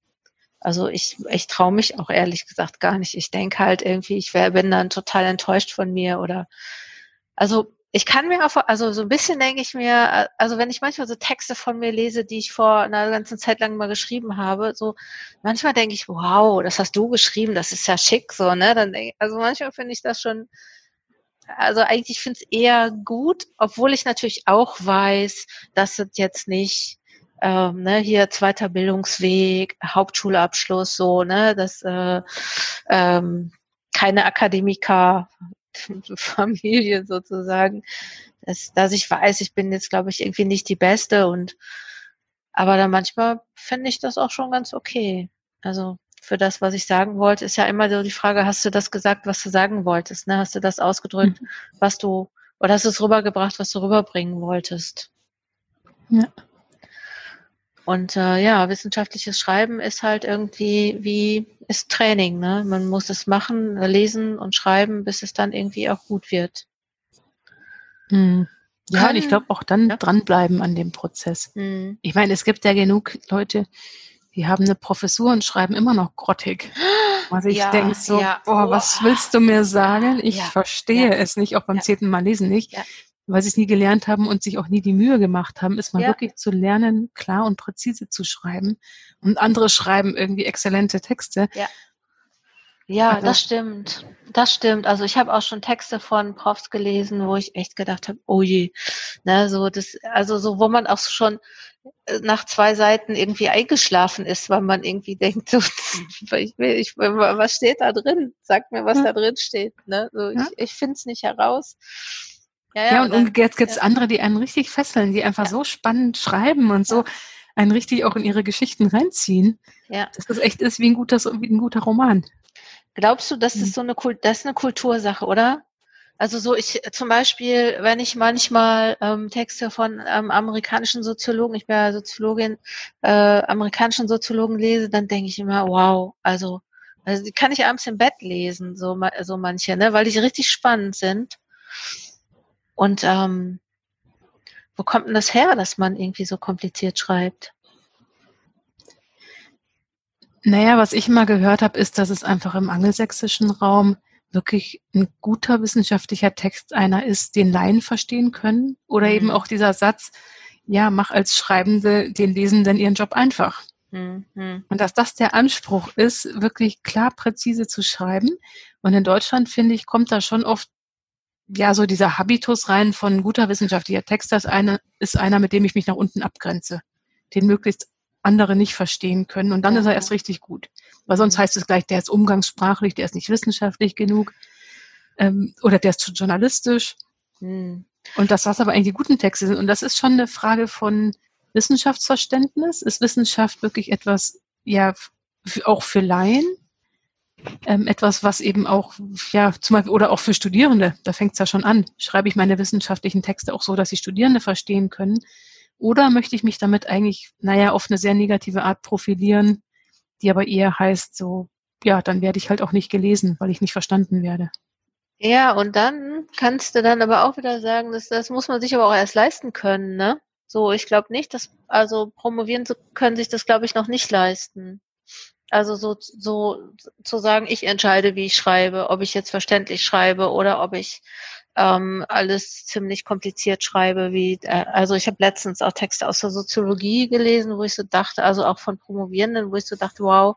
Also ich, ich traue mich auch ehrlich gesagt gar nicht. Ich denke halt irgendwie, ich wär, bin dann total enttäuscht von mir oder also ich kann mir auch, also so ein bisschen denke ich mir, also wenn ich manchmal so Texte von mir lese, die ich vor einer ganzen Zeit lang mal geschrieben habe, so manchmal denke ich, wow, das hast du geschrieben, das ist ja schick, so, ne? Dann denk, also manchmal finde ich das schon, also eigentlich finde ich es eher gut, obwohl ich natürlich auch weiß, dass es jetzt nicht ähm, ne, hier zweiter Bildungsweg, Hauptschulabschluss, so, ne, das äh, ähm, keine Akademiker, Familie sozusagen, dass, dass ich weiß, ich bin jetzt, glaube ich, irgendwie nicht die Beste und aber dann manchmal finde ich das auch schon ganz okay. Also für das, was ich sagen wollte, ist ja immer so die Frage, hast du das gesagt, was du sagen wolltest? Ne? Hast du das ausgedrückt, mhm. was du, oder hast du es rübergebracht, was du rüberbringen wolltest? Ja. Und äh, ja, wissenschaftliches Schreiben ist halt irgendwie wie ist Training. Ne? Man muss es machen, lesen und schreiben, bis es dann irgendwie auch gut wird. Hm. Ja, Kann, und ich glaube auch dann ja. dranbleiben an dem Prozess. Hm. Ich meine, es gibt ja genug Leute, die haben eine Professur und schreiben immer noch grottig. Also ich ja, denke so, ja. boah, was willst du mir sagen? Ich verstehe es nicht, auch beim zehnten Mal lesen nicht weil sie es nie gelernt haben und sich auch nie die Mühe gemacht haben, ist mal ja. wirklich zu lernen, klar und präzise zu schreiben. Und andere schreiben irgendwie exzellente Texte. Ja. Ja, Aber das stimmt. Das stimmt. Also ich habe auch schon Texte von Profs gelesen, wo ich echt gedacht habe, oh je, ne, so das, also so, wo man auch schon äh, nach zwei Seiten irgendwie eingeschlafen ist, weil man irgendwie denkt, so, ich will, ich, was steht da drin? Sag mir, was ja. da drin steht. Ne? So, ja. Ich, ich finde es nicht heraus. Ja, ja, ja und, umgekehrt gibt es andere, die einen richtig fesseln, die einfach so spannend schreiben und so einen richtig auch in ihre Geschichten reinziehen. Ja. Dass das echt ist wie ein guter, wie ein guter Roman. Glaubst du, dass das mhm. so eine, das ist eine Kultursache, oder? Also so ich zum Beispiel, wenn ich manchmal ähm, Texte von ähm, amerikanischen Soziologen, ich bin ja Soziologin, äh, amerikanischen Soziologen lese, dann denke ich immer, wow, also, also die kann ich abends im Bett lesen, so, so manche, ne, weil die richtig spannend sind. Und ähm, wo kommt denn das her, dass man irgendwie so kompliziert schreibt? Naja, was ich mal gehört habe, ist, dass es einfach im angelsächsischen Raum wirklich ein guter wissenschaftlicher Text einer ist, den Laien verstehen können. Oder mhm. eben auch dieser Satz, ja, mach als Schreibende den Lesenden ihren Job einfach. Mhm. Und dass das der Anspruch ist, wirklich klar, präzise zu schreiben. Und in Deutschland, finde ich, kommt da schon oft ja, so dieser Habitus rein von guter wissenschaftlicher Text, das eine ist einer, mit dem ich mich nach unten abgrenze, den möglichst andere nicht verstehen können. Und dann ja. ist er erst richtig gut. Weil sonst heißt es gleich, der ist umgangssprachlich, der ist nicht wissenschaftlich genug ähm, oder der ist zu journalistisch. Hm. Und das, was aber eigentlich die guten Texte sind. Und das ist schon eine Frage von Wissenschaftsverständnis. Ist Wissenschaft wirklich etwas, ja, auch für Laien? Ähm, etwas, was eben auch, ja, zum Beispiel, oder auch für Studierende, da fängt es ja schon an. Schreibe ich meine wissenschaftlichen Texte auch so, dass die Studierende verstehen können? Oder möchte ich mich damit eigentlich, naja, auf eine sehr negative Art profilieren, die aber eher heißt, so, ja, dann werde ich halt auch nicht gelesen, weil ich nicht verstanden werde. Ja, und dann kannst du dann aber auch wieder sagen, dass das muss man sich aber auch erst leisten können, ne? So, ich glaube nicht, dass, also promovieren können sich das, glaube ich, noch nicht leisten. Also so, so zu sagen, ich entscheide, wie ich schreibe, ob ich jetzt verständlich schreibe oder ob ich ähm, alles ziemlich kompliziert schreibe, wie äh, also ich habe letztens auch Texte aus der Soziologie gelesen, wo ich so dachte, also auch von Promovierenden, wo ich so dachte, wow,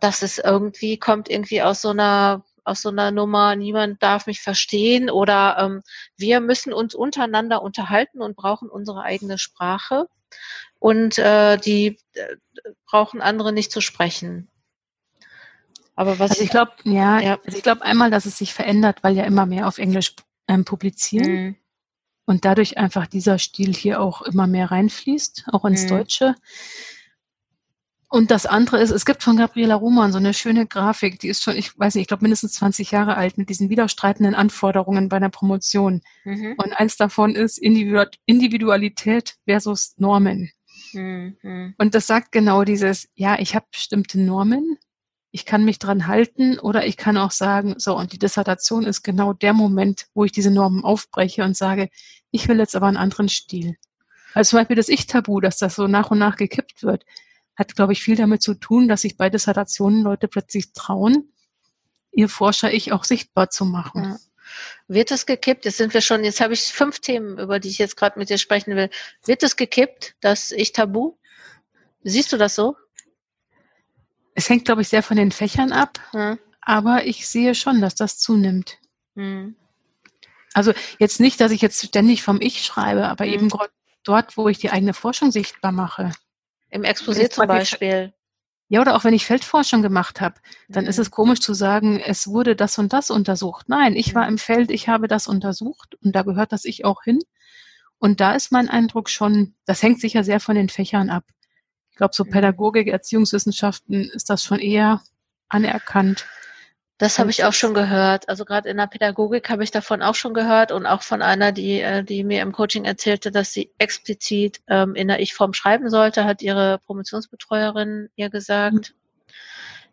das ist irgendwie kommt irgendwie aus so einer aus so einer Nummer, niemand darf mich verstehen oder ähm, wir müssen uns untereinander unterhalten und brauchen unsere eigene Sprache und äh, die äh, brauchen andere nicht zu sprechen. Aber was also ich glaube, ja, ja, also ich glaube einmal, dass es sich verändert, weil ja immer mehr auf Englisch ähm, publizieren mhm. und dadurch einfach dieser Stil hier auch immer mehr reinfließt, auch ins mhm. Deutsche. Und das andere ist, es gibt von Gabriela Roman so eine schöne Grafik, die ist schon, ich weiß nicht, ich glaube mindestens 20 Jahre alt, mit diesen widerstreitenden Anforderungen bei einer Promotion. Mhm. Und eins davon ist Individualität versus Normen. Mhm. Und das sagt genau dieses, ja, ich habe bestimmte Normen, ich kann mich dran halten oder ich kann auch sagen, so, und die Dissertation ist genau der Moment, wo ich diese Normen aufbreche und sage, ich will jetzt aber einen anderen Stil. Also zum Beispiel das Ich-Tabu, dass das so nach und nach gekippt wird hat, glaube ich, viel damit zu tun, dass sich bei Dissertationen Leute plötzlich trauen, ihr Forscher-Ich auch sichtbar zu machen. Ja. Wird es gekippt? Jetzt sind wir schon, jetzt habe ich fünf Themen, über die ich jetzt gerade mit dir sprechen will. Wird es gekippt, das Ich-Tabu? Siehst du das so? Es hängt, glaube ich, sehr von den Fächern ab, hm. aber ich sehe schon, dass das zunimmt. Hm. Also jetzt nicht, dass ich jetzt ständig vom Ich schreibe, aber hm. eben dort, wo ich die eigene Forschung sichtbar mache. Im Exposé zum Beispiel. Ja, oder auch wenn ich Feldforschung gemacht habe, dann mhm. ist es komisch zu sagen, es wurde das und das untersucht. Nein, ich war mhm. im Feld, ich habe das untersucht und da gehört das ich auch hin. Und da ist mein Eindruck schon, das hängt sicher sehr von den Fächern ab. Ich glaube, so mhm. Pädagogik, Erziehungswissenschaften ist das schon eher anerkannt. Das habe ich auch schon gehört. Also gerade in der Pädagogik habe ich davon auch schon gehört und auch von einer, die, äh, die mir im Coaching erzählte, dass sie explizit ähm, in der Ich-Form schreiben sollte, hat ihre Promotionsbetreuerin ihr gesagt. Mhm.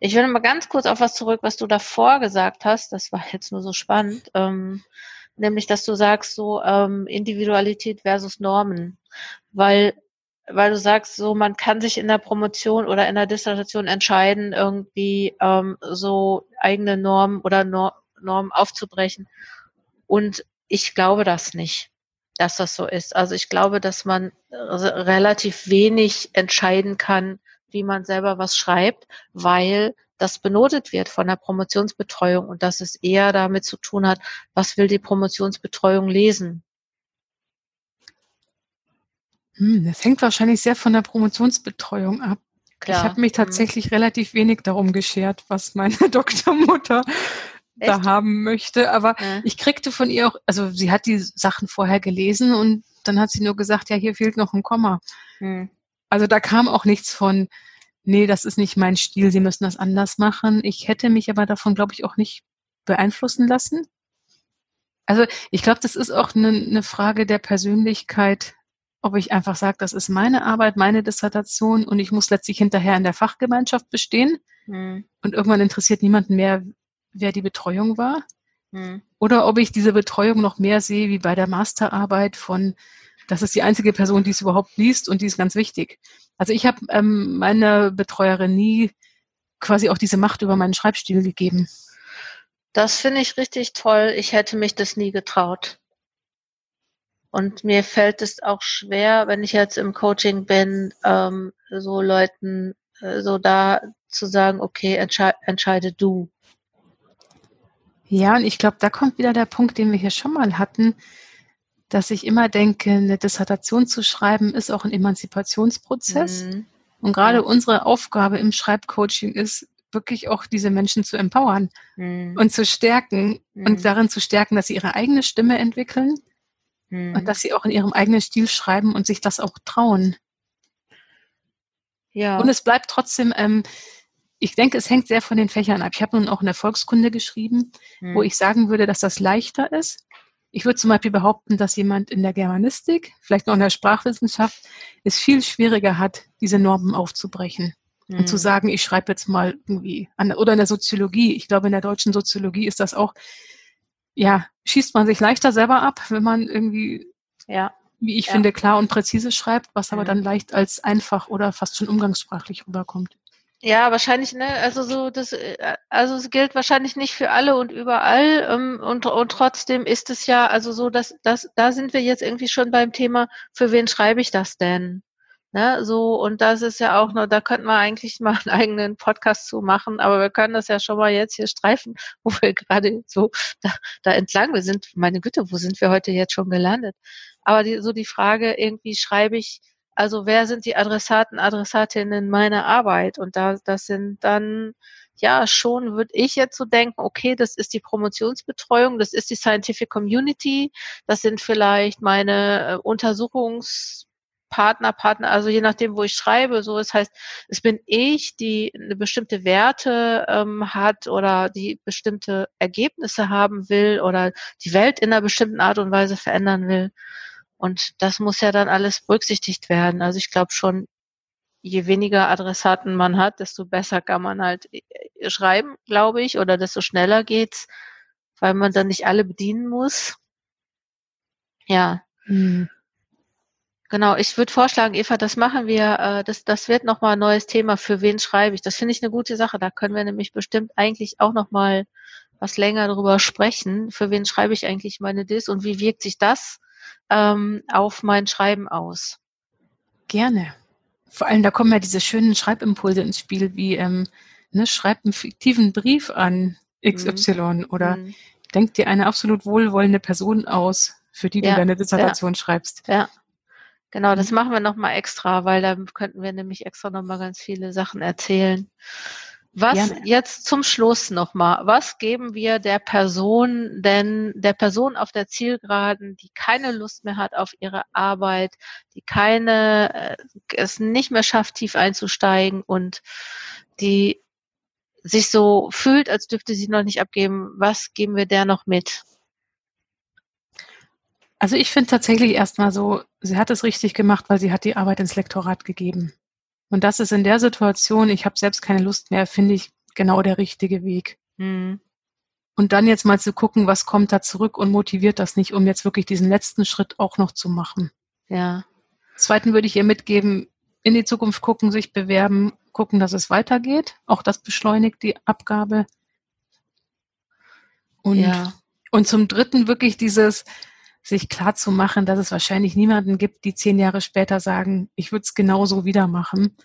Ich will mal ganz kurz auf was zurück, was du davor gesagt hast. Das war jetzt nur so spannend. Ähm, nämlich, dass du sagst, so ähm, Individualität versus Normen. Weil weil du sagst, so man kann sich in der Promotion oder in der Dissertation entscheiden, irgendwie ähm, so eigene Normen oder Nor Normen aufzubrechen. Und ich glaube das nicht, dass das so ist. Also ich glaube, dass man relativ wenig entscheiden kann, wie man selber was schreibt, weil das benotet wird von der Promotionsbetreuung und dass es eher damit zu tun hat, was will die Promotionsbetreuung lesen. Hm, das hängt wahrscheinlich sehr von der Promotionsbetreuung ab. Klar. Ich habe mich hm. tatsächlich mhm. relativ wenig darum geschert, was meine Doktormutter Echt? da haben möchte. Aber ja. ich kriegte von ihr auch, also sie hat die Sachen vorher gelesen und dann hat sie nur gesagt, ja, hier fehlt noch ein Komma. Mhm. Also da kam auch nichts von, nee, das ist nicht mein Stil, Sie müssen das anders machen. Ich hätte mich aber davon, glaube ich, auch nicht beeinflussen lassen. Also ich glaube, das ist auch eine, eine Frage der Persönlichkeit ob ich einfach sage, das ist meine Arbeit, meine Dissertation und ich muss letztlich hinterher in der Fachgemeinschaft bestehen mhm. und irgendwann interessiert niemanden mehr, wer die Betreuung war. Mhm. Oder ob ich diese Betreuung noch mehr sehe wie bei der Masterarbeit von, das ist die einzige Person, die es überhaupt liest und die ist ganz wichtig. Also ich habe ähm, meiner Betreuerin nie quasi auch diese Macht über meinen Schreibstil gegeben. Das finde ich richtig toll. Ich hätte mich das nie getraut. Und mir fällt es auch schwer, wenn ich jetzt im Coaching bin, ähm, so Leuten äh, so da zu sagen, okay, entschei entscheide du. Ja, und ich glaube, da kommt wieder der Punkt, den wir hier schon mal hatten, dass ich immer denke, eine Dissertation zu schreiben ist auch ein Emanzipationsprozess. Mhm. Und gerade mhm. unsere Aufgabe im Schreibcoaching ist, wirklich auch diese Menschen zu empowern mhm. und zu stärken und mhm. darin zu stärken, dass sie ihre eigene Stimme entwickeln, Mhm. Und dass sie auch in ihrem eigenen Stil schreiben und sich das auch trauen. Ja. Und es bleibt trotzdem, ähm, ich denke, es hängt sehr von den Fächern ab. Ich habe nun auch eine Volkskunde geschrieben, mhm. wo ich sagen würde, dass das leichter ist. Ich würde zum Beispiel behaupten, dass jemand in der Germanistik, vielleicht noch in der Sprachwissenschaft, es viel schwieriger hat, diese Normen aufzubrechen. Mhm. Und zu mhm. sagen, ich schreibe jetzt mal irgendwie an, oder in der Soziologie. Ich glaube, in der deutschen Soziologie ist das auch ja, schießt man sich leichter selber ab, wenn man irgendwie, ja. wie ich ja. finde, klar und präzise schreibt, was aber dann leicht als einfach oder fast schon umgangssprachlich rüberkommt. Ja, wahrscheinlich, ne, also so, das, äh, also es gilt wahrscheinlich nicht für alle und überall, ähm, und, und trotzdem ist es ja, also so, dass, dass, da sind wir jetzt irgendwie schon beim Thema, für wen schreibe ich das denn? Ne, so, und das ist ja auch nur, da könnten wir eigentlich mal einen eigenen Podcast zu machen, aber wir können das ja schon mal jetzt hier streifen, wo wir gerade so da, da entlang, wir sind, meine Güte, wo sind wir heute jetzt schon gelandet? Aber die, so die Frage, irgendwie schreibe ich, also wer sind die Adressaten, Adressatinnen meiner Arbeit? Und da, das sind dann, ja, schon würde ich jetzt so denken, okay, das ist die Promotionsbetreuung, das ist die Scientific Community, das sind vielleicht meine äh, Untersuchungs Partner, Partner, also je nachdem, wo ich schreibe, so das heißt, es bin ich, die eine bestimmte Werte ähm, hat oder die bestimmte Ergebnisse haben will oder die Welt in einer bestimmten Art und Weise verändern will. Und das muss ja dann alles berücksichtigt werden. Also ich glaube schon, je weniger Adressaten man hat, desto besser kann man halt äh, schreiben, glaube ich, oder desto schneller geht's, weil man dann nicht alle bedienen muss. Ja. Hm. Genau, ich würde vorschlagen, Eva, das machen wir, äh, das, das wird nochmal ein neues Thema, für wen schreibe ich. Das finde ich eine gute Sache. Da können wir nämlich bestimmt eigentlich auch nochmal was länger darüber sprechen. Für wen schreibe ich eigentlich meine Dis und wie wirkt sich das ähm, auf mein Schreiben aus? Gerne. Vor allem, da kommen ja diese schönen Schreibimpulse ins Spiel, wie ähm, ne, schreib einen fiktiven Brief an XY mhm. oder mhm. denk dir eine absolut wohlwollende Person aus, für die ja, du deine Dissertation ja. schreibst. Ja. Genau, das mhm. machen wir nochmal extra, weil da könnten wir nämlich extra nochmal ganz viele Sachen erzählen. Was Gerne. jetzt zum Schluss nochmal, was geben wir der Person denn, der Person auf der Zielgeraden, die keine Lust mehr hat auf ihre Arbeit, die keine, äh, es nicht mehr schafft, tief einzusteigen und die sich so fühlt, als dürfte sie noch nicht abgeben, was geben wir der noch mit? Also ich finde tatsächlich erstmal so, sie hat es richtig gemacht, weil sie hat die Arbeit ins Lektorat gegeben. Und das ist in der Situation, ich habe selbst keine Lust mehr, finde ich genau der richtige Weg. Mhm. Und dann jetzt mal zu gucken, was kommt da zurück und motiviert das nicht, um jetzt wirklich diesen letzten Schritt auch noch zu machen. Ja. Zweiten würde ich ihr mitgeben, in die Zukunft gucken, sich bewerben, gucken, dass es weitergeht. Auch das beschleunigt die Abgabe. Und, ja. und zum dritten wirklich dieses, sich klar zu machen, dass es wahrscheinlich niemanden gibt, die zehn Jahre später sagen, ich würde es genauso wieder machen.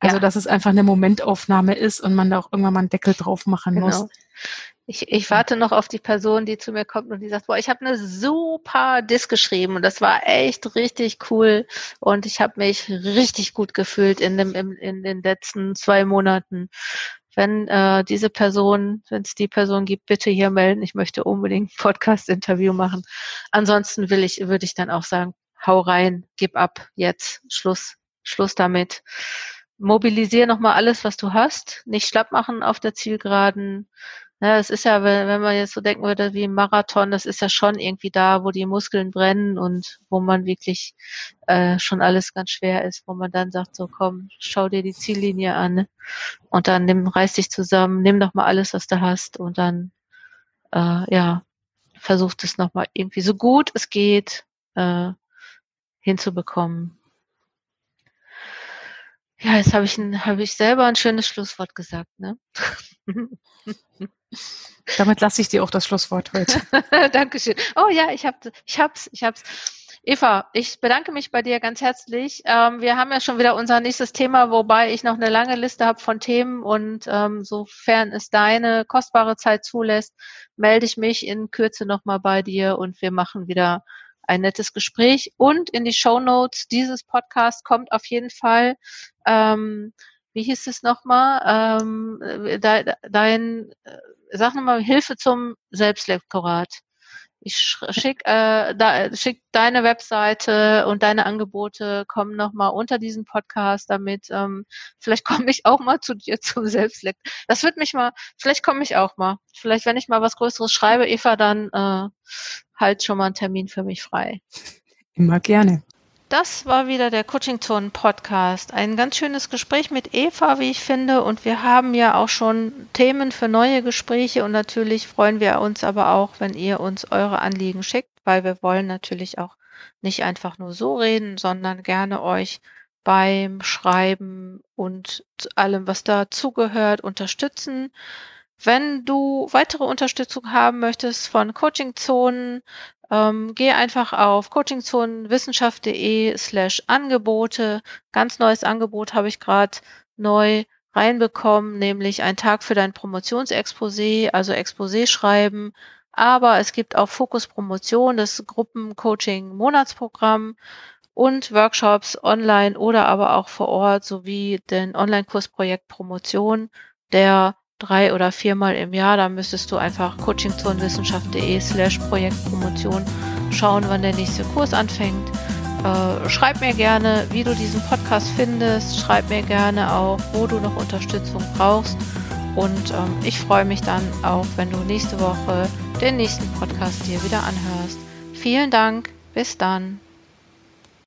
Also, ja. dass es einfach eine Momentaufnahme ist und man da auch irgendwann mal einen Deckel drauf machen genau. muss. Ich, ich warte noch auf die Person, die zu mir kommt und die sagt, boah, ich habe eine super Disk geschrieben und das war echt richtig cool und ich habe mich richtig gut gefühlt in, dem, in, in den letzten zwei Monaten wenn äh, diese Person, wenn es die Person gibt, bitte hier melden. Ich möchte unbedingt ein Podcast-Interview machen. Ansonsten will ich, würde ich dann auch sagen, hau rein, gib ab, jetzt, Schluss, Schluss damit. Mobilisiere nochmal alles, was du hast, nicht schlapp machen auf der Zielgeraden, ja, es ist ja, wenn, wenn man jetzt so denken würde wie im Marathon, das ist ja schon irgendwie da, wo die Muskeln brennen und wo man wirklich äh, schon alles ganz schwer ist, wo man dann sagt, so komm, schau dir die Ziellinie an und dann nimm, reiß dich zusammen, nimm doch mal alles, was du hast und dann äh, ja, versuch es nochmal irgendwie so gut es geht äh, hinzubekommen. Ja, jetzt habe ich, ein, hab ich selber ein schönes Schlusswort gesagt, ne? Damit lasse ich dir auch das Schlusswort heute. Dankeschön. Oh ja, ich habe, ich hab's, ich hab's. Eva, ich bedanke mich bei dir ganz herzlich. Ähm, wir haben ja schon wieder unser nächstes Thema, wobei ich noch eine lange Liste habe von Themen und ähm, sofern es deine kostbare Zeit zulässt, melde ich mich in Kürze nochmal bei dir und wir machen wieder ein nettes Gespräch. Und in die Show Notes dieses Podcasts kommt auf jeden Fall ähm, wie hieß es nochmal, ähm, de, dein, äh, sag nochmal, Hilfe zum Selbstlektorat. Ich schick, äh, da, schick deine Webseite und deine Angebote kommen nochmal unter diesen Podcast, damit ähm, vielleicht komme ich auch mal zu dir zum Selbstlekt. Das wird mich mal, vielleicht komme ich auch mal. Vielleicht, wenn ich mal was Größeres schreibe, Eva, dann äh, halt schon mal einen Termin für mich frei. Immer gerne. Das war wieder der Coaching Zone Podcast. Ein ganz schönes Gespräch mit Eva, wie ich finde. Und wir haben ja auch schon Themen für neue Gespräche. Und natürlich freuen wir uns aber auch, wenn ihr uns eure Anliegen schickt, weil wir wollen natürlich auch nicht einfach nur so reden, sondern gerne euch beim Schreiben und allem, was dazugehört, unterstützen. Wenn du weitere Unterstützung haben möchtest von Coaching-Zonen, Ähm, geh einfach auf coachingzonenwissenschaft.de slash Angebote. Ganz neues Angebot habe ich gerade neu reinbekommen, nämlich ein Tag für dein Promotionsexposé, also Exposé schreiben. Aber es gibt auch Fokus Promotion, das Gruppencoaching Monatsprogramm und Workshops online oder aber auch vor Ort sowie den Online-Kursprojekt Promotion, der drei oder viermal im Jahr. Da müsstest du einfach coachingzonenwissenschaft.de slash Projektpromotion schauen, wann der nächste Kurs anfängt. Äh, schreib mir gerne, wie du diesen Podcast findest. Schreib mir gerne auch, wo du noch Unterstützung brauchst. Und ähm, ich freue mich dann auch, wenn du nächste Woche den nächsten Podcast dir wieder anhörst. Vielen Dank. Bis dann.